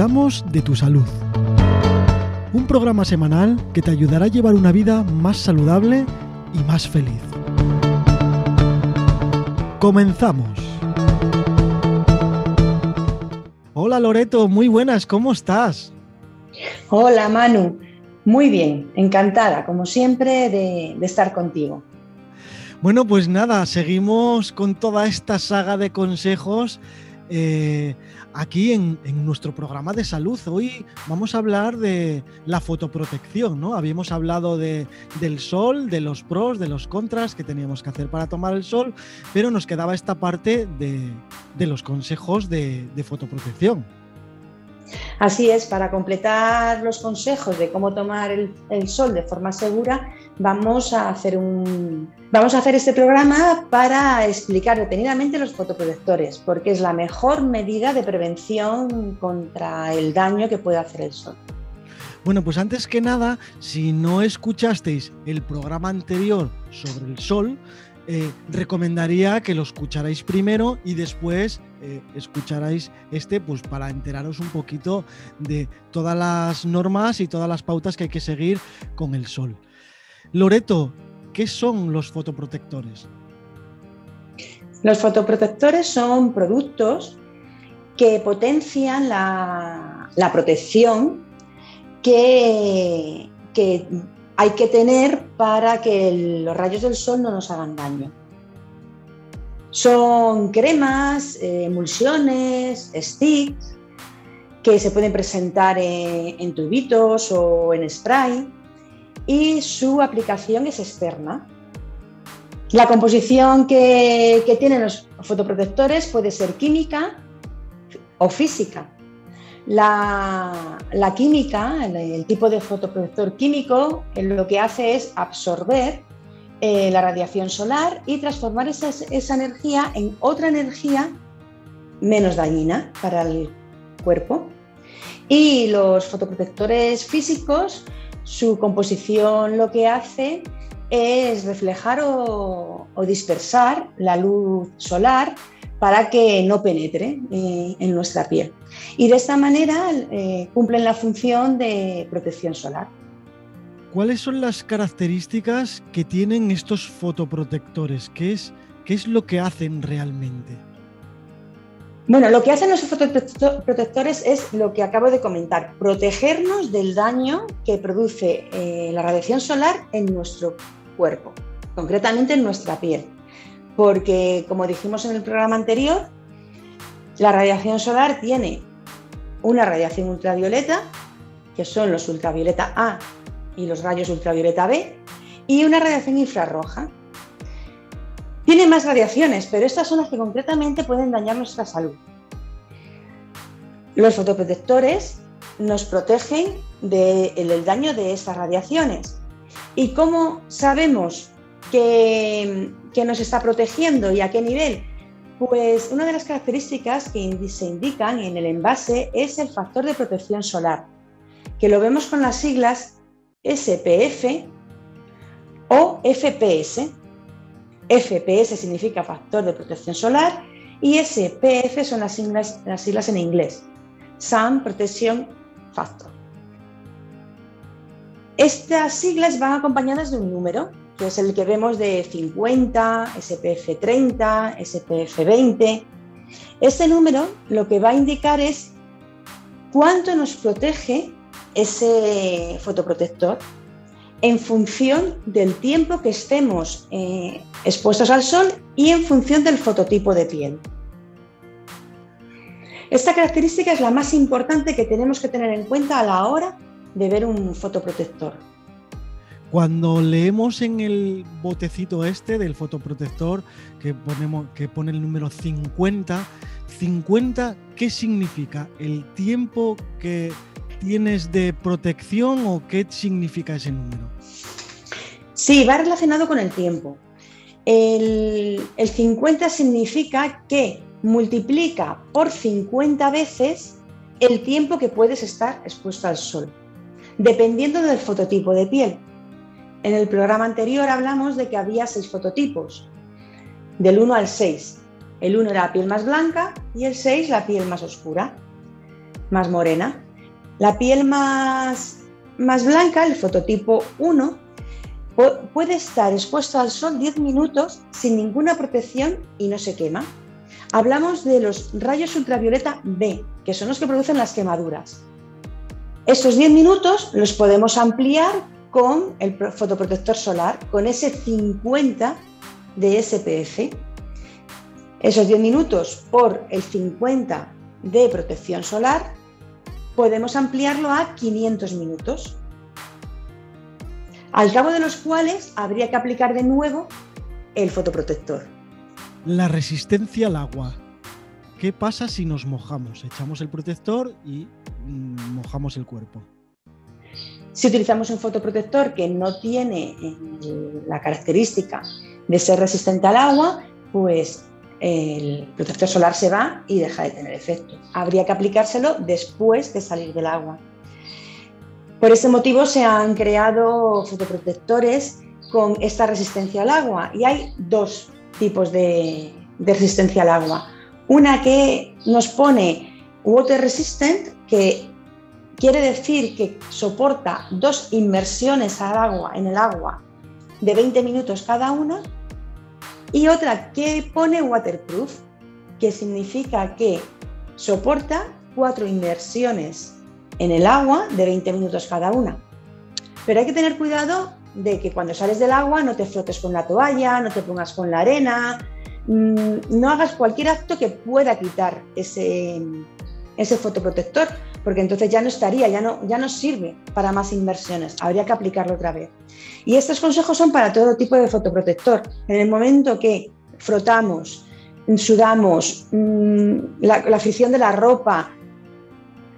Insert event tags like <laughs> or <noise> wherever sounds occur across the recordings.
Cuidamos de tu salud. Un programa semanal que te ayudará a llevar una vida más saludable y más feliz. Comenzamos. Hola Loreto, muy buenas, ¿cómo estás? Hola Manu, muy bien, encantada como siempre de, estar contigo. Bueno, pues nada, seguimos con toda esta saga de consejos eh, aquí en, nuestro programa de salud. Hoy vamos a hablar de la fotoprotección, ¿no? Habíamos hablado de, del sol, de los pros, de los contras que teníamos que hacer para tomar el sol, pero nos quedaba esta parte de, los consejos de fotoprotección. Así es, para completar los consejos de cómo tomar el, sol de forma segura, vamos a hacer un vamos a hacer este programa para explicar detenidamente los fotoprotectores, porque es la mejor medida de prevención contra el daño que puede hacer el sol. Bueno, pues antes que nada, si no escuchasteis el programa anterior sobre el sol, eh, recomendaría que lo escucharais primero y después eh, escucharais este, pues para enteraros un poquito de todas las normas y todas las pautas que hay que seguir con el sol. Loreto, ¿qué son los fotoprotectores? Los fotoprotectores son productos que potencian la, protección que, hay que tener para que los rayos del sol no nos hagan daño. Son cremas, eh, emulsiones, sticks que se pueden presentar en, tubitos o en spray y su aplicación es externa. La composición que, tienen los fotoprotectores puede ser química o física. La, química, el, tipo de fotoprotector químico, eh, lo que hace es absorber eh, la radiación solar y transformar esa, esa energía en otra energía menos dañina para el cuerpo. Y los fotoprotectores físicos, su composición lo que hace es reflejar o dispersar la luz solar para que no penetre eh, en nuestra piel. Y de esta manera eh, cumplen la función de protección solar. ¿Cuáles son las características que tienen estos fotoprotectores? ¿Qué es, qué es lo que hacen realmente? Bueno, lo que hacen los fotoprotectores es lo que acabo de comentar, protegernos del daño que produce eh, la radiación solar en nuestro cuerpo, concretamente en nuestra piel porque, como dijimos en el programa anterior, la radiación solar tiene una radiación ultravioleta, que son los ultravioleta A y los rayos ultravioleta B, y una radiación infrarroja. Tiene más radiaciones, pero estas son las que concretamente pueden dañar nuestra salud. Los fotoprotectores nos protegen del daño de estas radiaciones. ¿Y cómo sabemos que, nos está protegiendo y a qué nivel? Pues una de las características que se indican en el envase es el factor de protección solar, que lo vemos con las siglas SPF o FPS. FPS significa factor de protección solar y SPF son las siglas, las siglas en inglés, Sun Protection Factor. Estas siglas van acompañadas de un número que es el que vemos de 50, SPF 30, SPF 20. Este número lo que va a indicar es cuánto nos protege ese fotoprotector en función del tiempo que estemos eh, expuestos al sol y en función del fototipo de piel. Esta característica es la más importante que tenemos que tener en cuenta a la hora de ver un fotoprotector. Cuando leemos en el botecito este del fotoprotector que, ponemos, que pone el número 50, 50, ¿qué significa? ¿El tiempo que tienes de protección o qué significa ese número? Sí, va relacionado con el tiempo. El, el 50 significa que multiplica por 50 veces el tiempo que puedes estar expuesto al sol, dependiendo del fototipo de piel. En el programa anterior hablamos de que había seis fototipos, del 1 al 6. El 1 era la piel más blanca y el 6 la piel más oscura. más morena. La piel más, más blanca, el fototipo 1, puede estar expuesto al sol 10 minutos sin ninguna protección y no se quema. Hablamos de los rayos ultravioleta B, que son los que producen las quemaduras. Estos 10 minutos los podemos ampliar con el fotoprotector solar, con ese 50 de SPF. Esos 10 minutos por el 50 de protección solar, podemos ampliarlo a 500 minutos, al cabo de los cuales habría que aplicar de nuevo el fotoprotector. La resistencia al agua. ¿Qué pasa si nos mojamos? Echamos el protector y mm, mojamos el cuerpo. Si utilizamos un fotoprotector que no tiene eh, la característica de ser resistente al agua, pues el protector solar se va y deja de tener efecto. Habría que aplicárselo después de salir del agua. Por ese motivo se han creado fotoprotectores con esta resistencia al agua y hay dos tipos de, resistencia al agua. Una que nos pone water resistant, que quiere decir que soporta dos inmersiones al agua, en el agua de 20 minutos cada una, y otra que pone waterproof, que significa que soporta cuatro inmersiones en el agua de 20 minutos cada una. Pero hay que tener cuidado de que cuando sales del agua no te frotes con la toalla, no te pongas con la arena, mm, no hagas cualquier acto que pueda quitar ese, ese fotoprotector, porque entonces ya no estaría, ya no, ya no sirve para más inversiones, habría que aplicarlo otra vez. Y estos consejos son para todo tipo de fotoprotector. En el momento que frotamos, sudamos, mm, la, fricción de la ropa,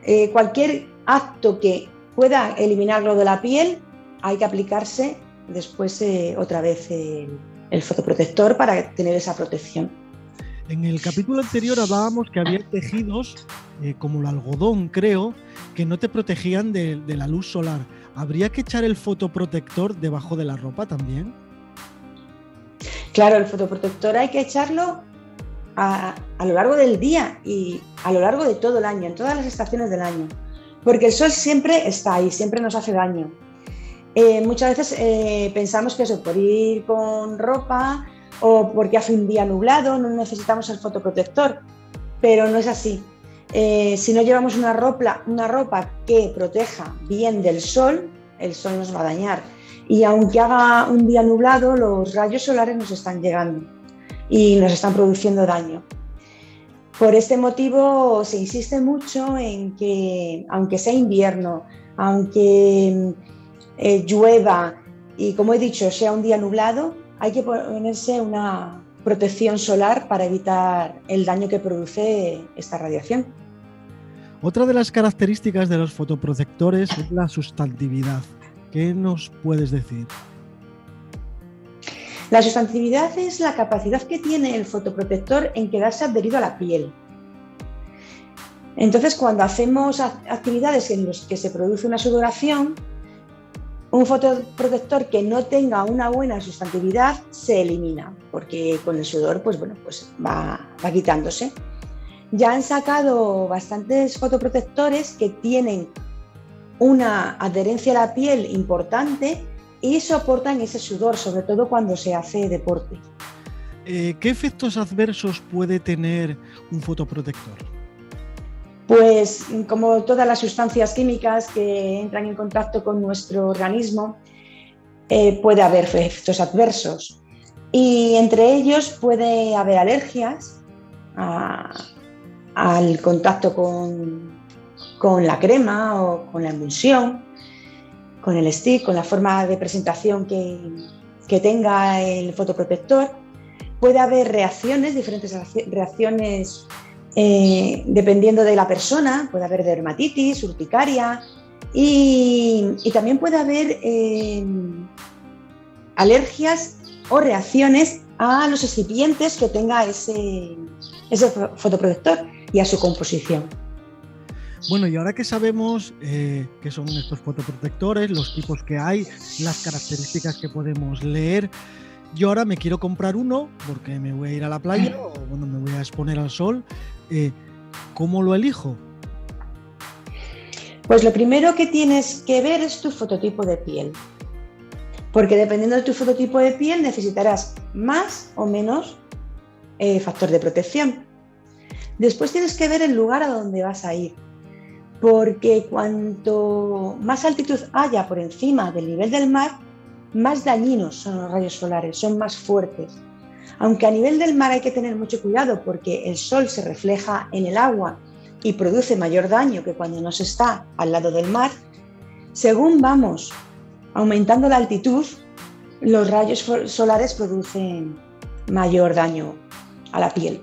eh, cualquier acto que pueda eliminarlo de la piel, hay que aplicarse después eh, otra vez el fotoprotector para tener esa protección. En el capítulo anterior hablábamos que había tejidos, eh, como el algodón, creo, que no te protegían de, la luz solar. ¿Habría que echar el fotoprotector debajo de la ropa también? Claro, el fotoprotector hay que echarlo a, lo largo del día y a lo largo de todo el año, en todas las estaciones del año. Porque el sol siempre está ahí, siempre nos hace daño. Eh, muchas veces eh, pensamos que eso, por ir con ropa o porque hace un día nublado, no necesitamos el fotoprotector, pero no es así. Eh, si no llevamos una ropa, que proteja bien del sol, el sol nos va a dañar. Y aunque haga un día nublado, los rayos solares nos están llegando y nos están produciendo daño. Por este motivo se insiste mucho en que, aunque sea invierno, aunque eh, llueva y, como he dicho, sea un día nublado, hay que ponerse una protección solar para evitar el daño que produce esta radiación. Otra de las características de los fotoprotectores es la sustantividad. ¿Qué nos puedes decir? La sustantividad es la capacidad que tiene el fotoprotector en quedarse adherido a la piel. Entonces, cuando hacemos actividades en las que se produce una sudoración, un fotoprotector que no tenga una buena sustantividad se elimina, porque con el sudor pues, bueno, pues va, va quitándose. Ya han sacado bastantes fotoprotectores que tienen una adherencia a la piel importante y soportan ese sudor, sobre todo cuando se hace deporte. Eh, ¿Qué efectos adversos puede tener un fotoprotector? Pues como todas las sustancias químicas que entran en contacto con nuestro organismo, eh, puede haber efectos adversos. Y entre ellos puede haber alergias al contacto con, la crema o con la emulsión, con el stick, con la forma de presentación que, que tenga el fotoprotector. Puede haber reacciones, diferentes reacciones eh, dependiendo de la persona, puede haber dermatitis, urticaria y, también puede haber eh, alergias o reacciones a los recipientes que tenga ese, ese fotoprotector y a su composición. Bueno, y ahora que sabemos eh, qué son estos fotoprotectores, los tipos que hay, las características que podemos leer, yo ahora me quiero comprar uno porque me voy a ir a la playa o bueno, me voy a exponer al sol. Eh, ¿Cómo lo elijo? Pues lo primero que tienes que ver es tu fototipo de piel, porque dependiendo de tu fototipo de piel necesitarás más o menos eh, factor de protección. Después tienes que ver el lugar a donde vas a ir, porque cuanto más altitud haya por encima del nivel del mar, más dañinos son los rayos solares, son más fuertes. Aunque a nivel del mar hay que tener mucho cuidado porque el sol se refleja en el agua y produce mayor daño que cuando no se está al lado del mar, según vamos aumentando la altitud, los rayos solares producen mayor daño a la piel.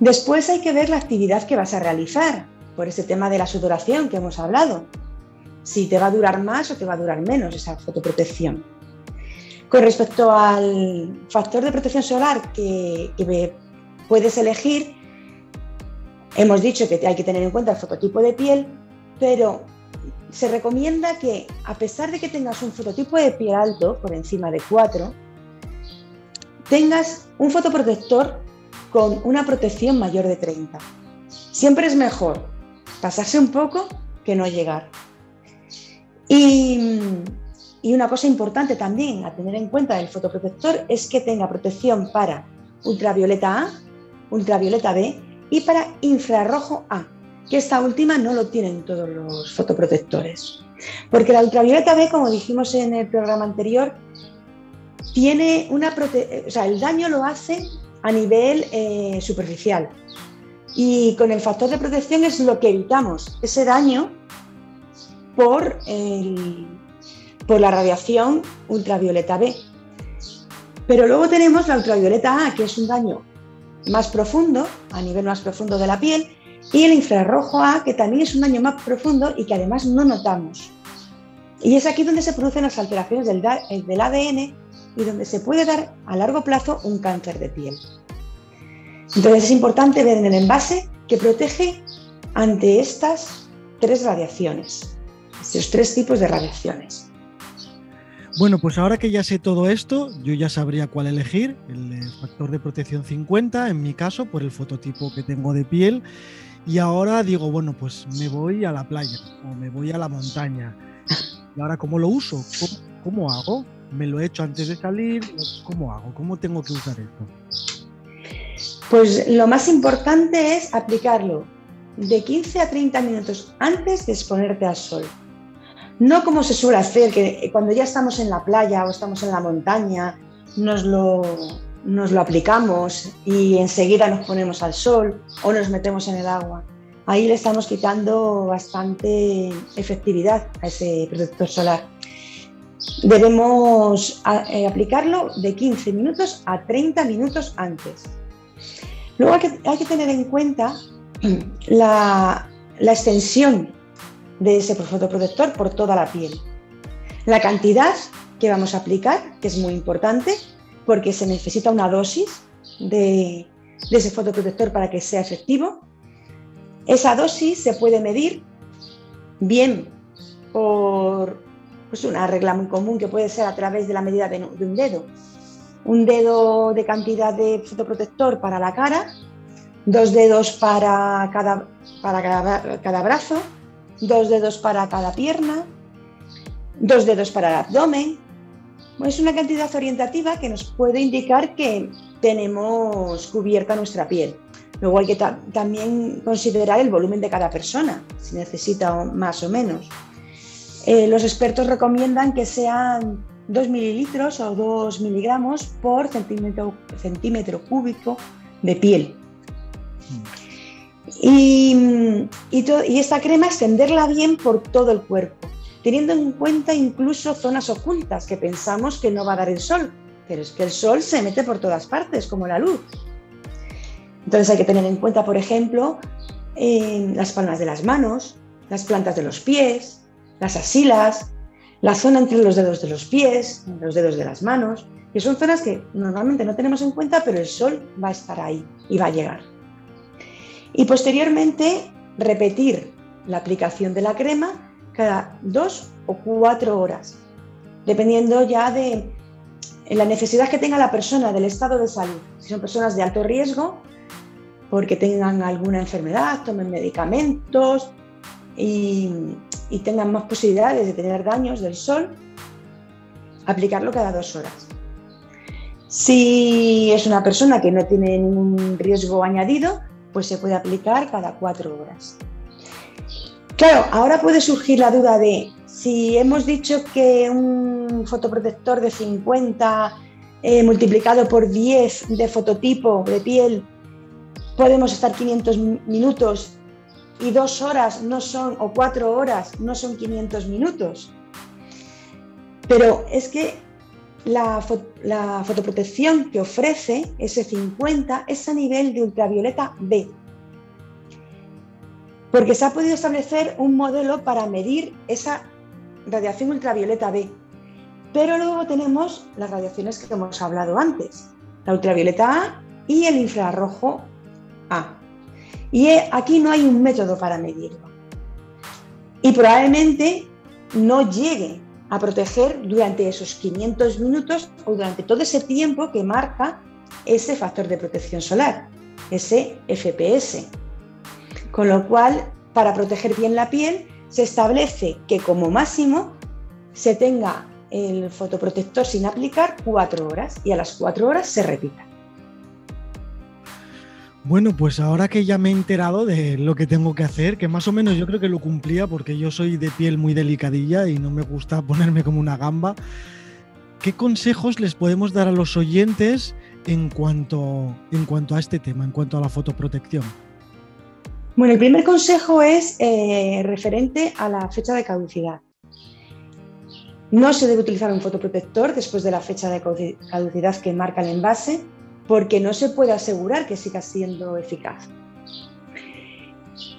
Después hay que ver la actividad que vas a realizar, por ese tema de la sudoración que hemos hablado. Si te va a durar más o te va a durar menos esa fotoprotección. Con respecto al factor de protección solar que, puedes elegir, hemos dicho que hay que tener en cuenta el fototipo de piel, pero se recomienda que a pesar de que tengas un fototipo de piel alto, por encima de 4, tengas un fotoprotector con una protección mayor de 30. Siempre es mejor pasarse un poco que no llegar. Y, una cosa importante también a tener en cuenta del fotoprotector es que tenga protección para ultravioleta A, ultravioleta B y para infrarrojo A, que esta última no lo tienen todos los fotoprotectores. Porque la ultravioleta B, como dijimos en el programa anterior, tiene una o sea, el daño lo hace a nivel eh, superficial. Y con el factor de protección es lo que evitamos, ese daño por, por la radiación ultravioleta B. Pero luego tenemos la ultravioleta A, que es un daño más profundo, a nivel más profundo de la piel, y el infrarrojo A, que también es un daño más profundo y que además no notamos. Y es aquí donde se producen las alteraciones del, ADN y donde se puede dar a largo plazo un cáncer de piel. Entonces es importante ver en el envase que protege ante estas tres radiaciones, estos tres tipos de radiaciones. Bueno, pues ahora que ya sé todo esto, yo ya sabría cuál elegir, el factor de protección 50, en mi caso, por el fototipo que tengo de piel. Y ahora digo, bueno, pues me voy a la playa o me voy a la montaña. ¿Y ahora cómo lo uso? cómo hago? ¿Me lo he hecho antes de salir? ¿Cómo hago? ¿Cómo tengo que usar esto? Pues lo más importante es aplicarlo de 15 a 30 minutos antes de exponerte al sol. No como se suele hacer, que cuando ya estamos en la playa o estamos en la montaña, nos lo, aplicamos y enseguida nos ponemos al sol o nos metemos en el agua. Ahí le estamos quitando bastante efectividad a ese protector solar debemos eh, aplicarlo de 15 minutos a 30 minutos antes. Luego hay que, tener en cuenta <clears throat> la, extensión de ese fotoprotector por toda la piel. La cantidad que vamos a aplicar, que es muy importante, porque se necesita una dosis de, ese fotoprotector para que sea efectivo. Esa dosis se puede medir bien por pues una regla muy común que puede ser a través de la medida de, un dedo. Un dedo de cantidad de fotoprotector para la cara, dos dedos para cada, para cada, brazo, dos dedos para cada pierna, dos dedos para el abdomen. Es una cantidad orientativa que nos puede indicar que tenemos cubierta nuestra piel. Luego hay que también considerar el volumen de cada persona, si necesita más o menos. Eh, los expertos recomiendan que sean 2 mililitros o 2 miligramos por centímetro, centímetro cúbico de piel. Y, y, esta crema extenderla bien por todo el cuerpo, teniendo en cuenta incluso zonas ocultas que pensamos que no va a dar el sol, pero es que el sol se mete por todas partes, como la luz. Entonces hay que tener en cuenta, por ejemplo, las palmas de las manos, las plantas de los pies, las asilas, la zona entre los dedos de los pies, los dedos de las manos, que son zonas que normalmente no tenemos en cuenta, pero el sol va a estar ahí y va a llegar. Y posteriormente repetir la aplicación de la crema cada dos o cuatro horas, dependiendo ya de la necesidad que tenga la persona del estado de salud. Si son personas de alto riesgo, porque tengan alguna enfermedad, tomen medicamentos, y, tengan más posibilidades de tener daños del sol, aplicarlo cada dos horas. Si es una persona que no tiene ningún riesgo añadido, pues se puede aplicar cada cuatro horas. Claro, ahora puede surgir la duda de si hemos dicho que un fotoprotector de 50 eh, multiplicado por 10 de fototipo de piel podemos estar 500 minutos y dos horas no son, o cuatro horas no son 500 minutos. Pero es que la, fotoprotección que ofrece ese 50 es a nivel de ultravioleta B. Porque se ha podido establecer un modelo para medir esa radiación ultravioleta B. Pero luego tenemos las radiaciones que hemos hablado antes, la ultravioleta A y el infrarrojo A. Y aquí no hay un método para medirlo. Y probablemente no llegue a proteger durante esos 500 minutos o durante todo ese tiempo que marca ese factor de protección solar, ese FPS. Con lo cual, para proteger bien la piel, se establece que como máximo se tenga el fotoprotector sin aplicar cuatro horas y a las cuatro horas se repita. Bueno, pues ahora que ya me he enterado de lo que tengo que hacer, que más o menos yo creo que lo cumplía porque yo soy de piel muy delicadilla y no me gusta <laughs> ponerme como una gamba, ¿qué consejos les podemos dar a los oyentes en cuanto, en cuanto a este tema, en cuanto a la fotoprotección? Bueno, el primer consejo es eh, referente a la fecha de caducidad. No se debe utilizar un fotoprotector después de la fecha de caducidad que marca el envase porque no se puede asegurar que siga siendo eficaz.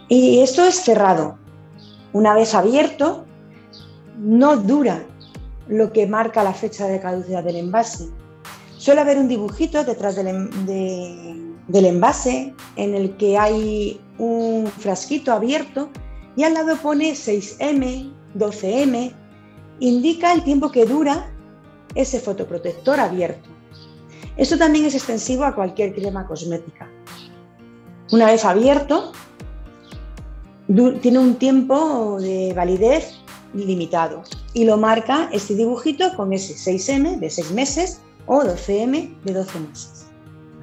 Y esto es cerrado. Una vez abierto, no dura lo que marca la fecha de caducidad del envase. Suele haber un dibujito detrás del, del envase en el que hay un frasquito abierto y al lado pone 6M, 12M, indica el tiempo que dura ese fotoprotector abierto. Esto también es extensivo a cualquier crema cosmética. Una vez abierto, tiene un tiempo de validez limitado y lo marca este dibujito con ese 6M de 6 meses o 12M de 12 meses.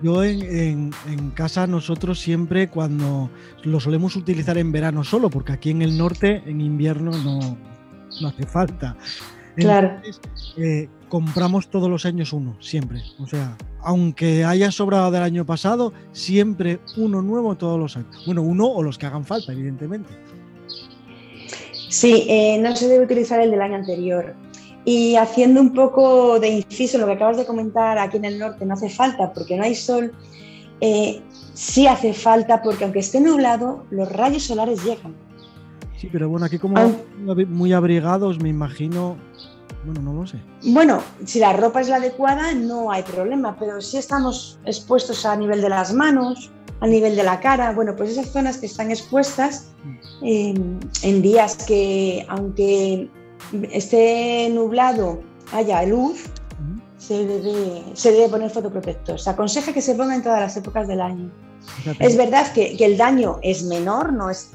Yo en, casa nosotros siempre cuando lo solemos utilizar en verano solo, porque aquí en el norte en invierno no, no hace falta. claro. Eh, compramos todos los años uno, siempre. O sea, aunque haya sobrado del año pasado, siempre uno nuevo todos los años. Bueno, uno o los que hagan falta, evidentemente. Sí, eh, no se debe utilizar el del año anterior. Y haciendo un poco de inciso, lo que acabas de comentar, aquí en el norte no hace falta porque no hay sol. Eh, sí hace falta porque aunque esté nublado, los rayos solares llegan. Sí, pero bueno, aquí como muy abrigados, me imagino bueno, no lo sé. Bueno, si la ropa es la adecuada, no hay problema, pero si estamos expuestos a nivel de las manos, a nivel de la cara, bueno, pues esas zonas que están expuestas em, en días que, aunque esté nublado, haya luz, se debe, se debe poner fotoprotector. Se aconseja que se ponga en todas las épocas del año. Es verdad que, que, el daño es menor, no es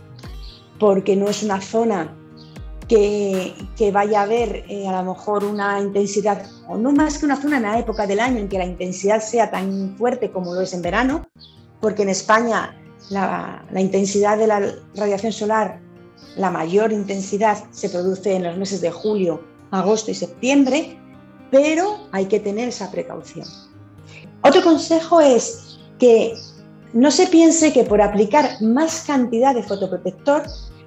porque no es una zona que, vaya a haber eh, a lo mejor una intensidad, o no más que una zona en la época del año en que la intensidad sea tan fuerte como lo es en verano, porque en España la, la intensidad de la radiación solar, la mayor intensidad se produce en los meses de julio, agosto y septiembre, pero hay que tener esa precaución. Otro consejo es que no se piense que por aplicar más cantidad de fotoprotector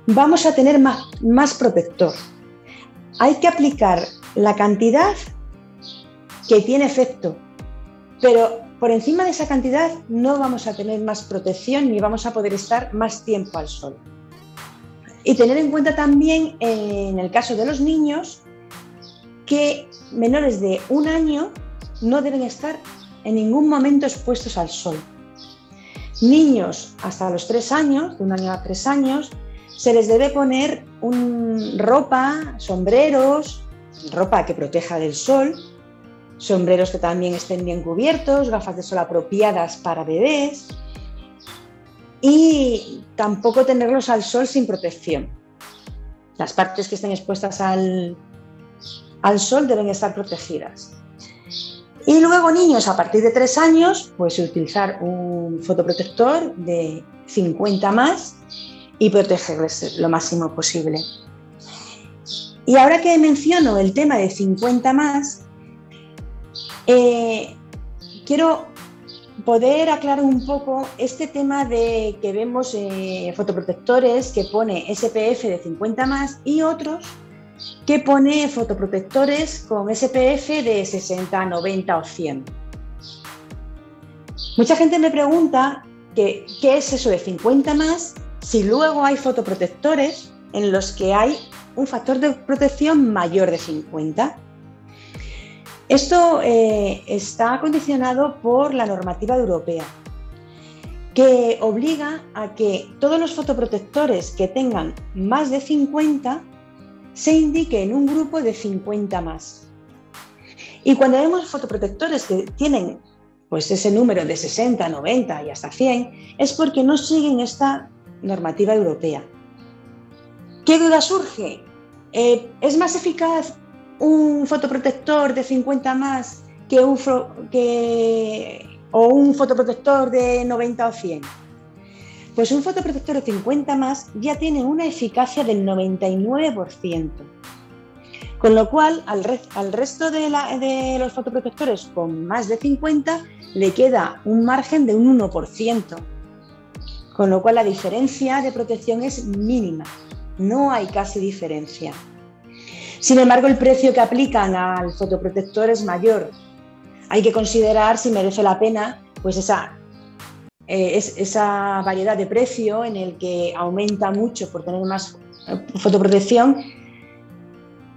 vamos a tener más, más protector. Hay que aplicar la cantidad que tiene efecto, pero por encima de esa cantidad no vamos a tener más protección ni vamos a poder estar más tiempo al sol. Y tener en cuenta también en el caso de los niños que menores de un año no deben estar en ningún momento expuestos al sol. Niños hasta los tres años, de un año a tres años, se les debe poner ropa, sombreros, ropa que proteja del sol, sombreros que también estén bien cubiertos, gafas de sol apropiadas para bebés y tampoco tenerlos al sol sin protección. Las partes que estén expuestas al, al sol deben estar protegidas. Y luego niños a partir de 3 años, pues utilizar un fotoprotector de 50 más y protegerles lo máximo posible. Y ahora que menciono el tema de 50 más, eh, quiero poder aclarar un poco este tema de que vemos eh, fotoprotectores que pone SPF de 50 más y otros que pone fotoprotectores con SPF de 60, 90 o 100. Mucha gente me pregunta qué es eso de 50 más si luego hay fotoprotectores en los que hay un factor de protección mayor de 50. Esto eh, está condicionado por la normativa europea, que obliga a que todos los fotoprotectores que tengan más de 50 se indique en un grupo de 50 más. Y cuando vemos fotoprotectores que tienen pues ese número de 60, 90 y hasta 100, es porque no siguen esta normativa europea. ¿Qué duda surge? Eh, ¿Es más eficaz un fotoprotector de 50 más que un, o un fotoprotector de 90 o 100? Pues un fotoprotector de 50 más ya tiene una eficacia del 99%. Con lo cual, al, resto de, los fotoprotectores con más de 50 le queda un margen de un 1%. Con lo cual, la diferencia de protección es mínima. No hay casi diferencia. Sin embargo, el precio que aplican al fotoprotector es mayor. Hay que considerar si merece la pena pues esa eh, es esa variedad de precio en el que aumenta mucho por tener más fotoprotección,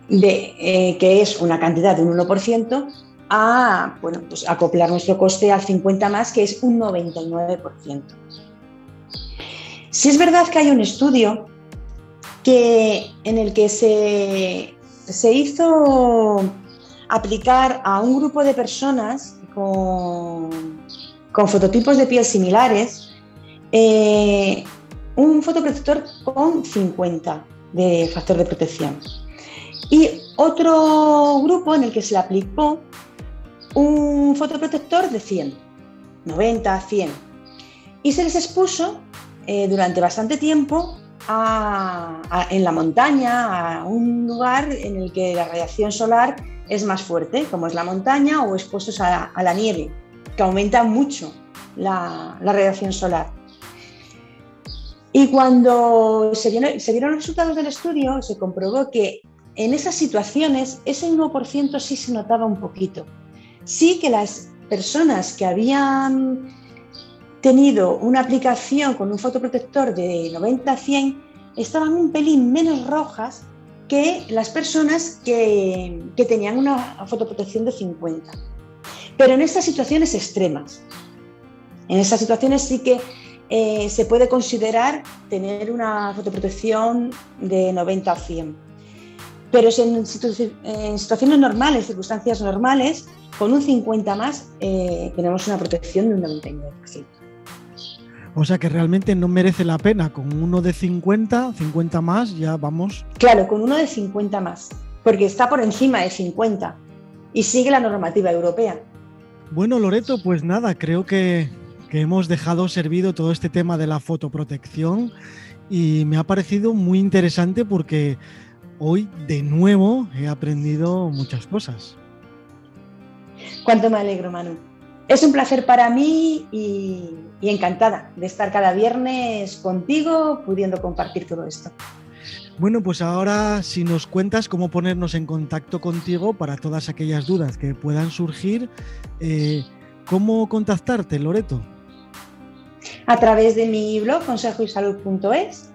de, eh, que es una cantidad de un 1%, a bueno, pues acoplar nuestro coste al 50 más, que es un 99%. Si es verdad que hay un estudio que, en el que se, se hizo aplicar a un grupo de personas con con fototipos de piel similares, eh, un fotoprotector con 50 de factor de protección. Y otro grupo en el que se le aplicó un fotoprotector de 100, 90, 100. Y se les expuso eh, durante bastante tiempo en la montaña, a un lugar en el que la radiación solar es más fuerte, como es la montaña o expuestos a la nieve que aumenta mucho la, radiación solar. Y cuando se, vieron los resultados del estudio, se comprobó que en esas situaciones ese 1% sí se notaba un poquito. Sí que las personas que habían tenido una aplicación con un fotoprotector de 90 a 100 estaban un pelín menos rojas que las personas que, que tenían una fotoprotección de 50. Pero en estas situaciones extremas, en esas situaciones sí que eh, se puede considerar tener una fotoprotección de 90 a 100. Pero en, situaciones normales, circunstancias normales, con un 50 más eh, tenemos una protección de un 99%. O sea que realmente no merece la pena. Con uno de 50, 50 más, ya vamos. Claro, con uno de 50 más, porque está por encima de 50 y sigue la normativa europea. Bueno, Loreto, pues nada, creo que, hemos dejado servido todo este tema de la fotoprotección y me ha parecido muy interesante porque hoy de nuevo he aprendido muchas cosas. Cuánto me alegro, Manu. Es un placer para mí y, y encantada de estar cada viernes contigo pudiendo compartir todo esto. Bueno, pues ahora si nos cuentas cómo ponernos en contacto contigo para todas aquellas dudas que puedan surgir, eh, ¿cómo contactarte, Loreto? A través de mi blog consejoysalud.es.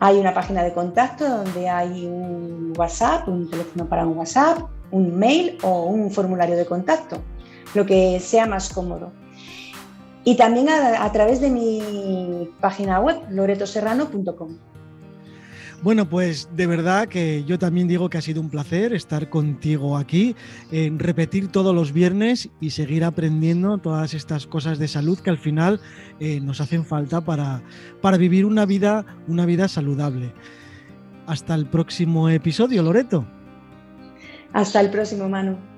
Hay una página de contacto donde hay un WhatsApp, un teléfono para un WhatsApp, un mail o un formulario de contacto, lo que sea más cómodo. Y también a, a través de mi página web, loretoserrano.com. Bueno, pues de verdad que yo también digo que ha sido un placer estar contigo aquí, en repetir todos los viernes y seguir aprendiendo todas estas cosas de salud que al final eh, nos hacen falta para, para vivir una vida, una vida saludable. hasta el próximo episodio, Loreto. Hasta el próximo, Manu.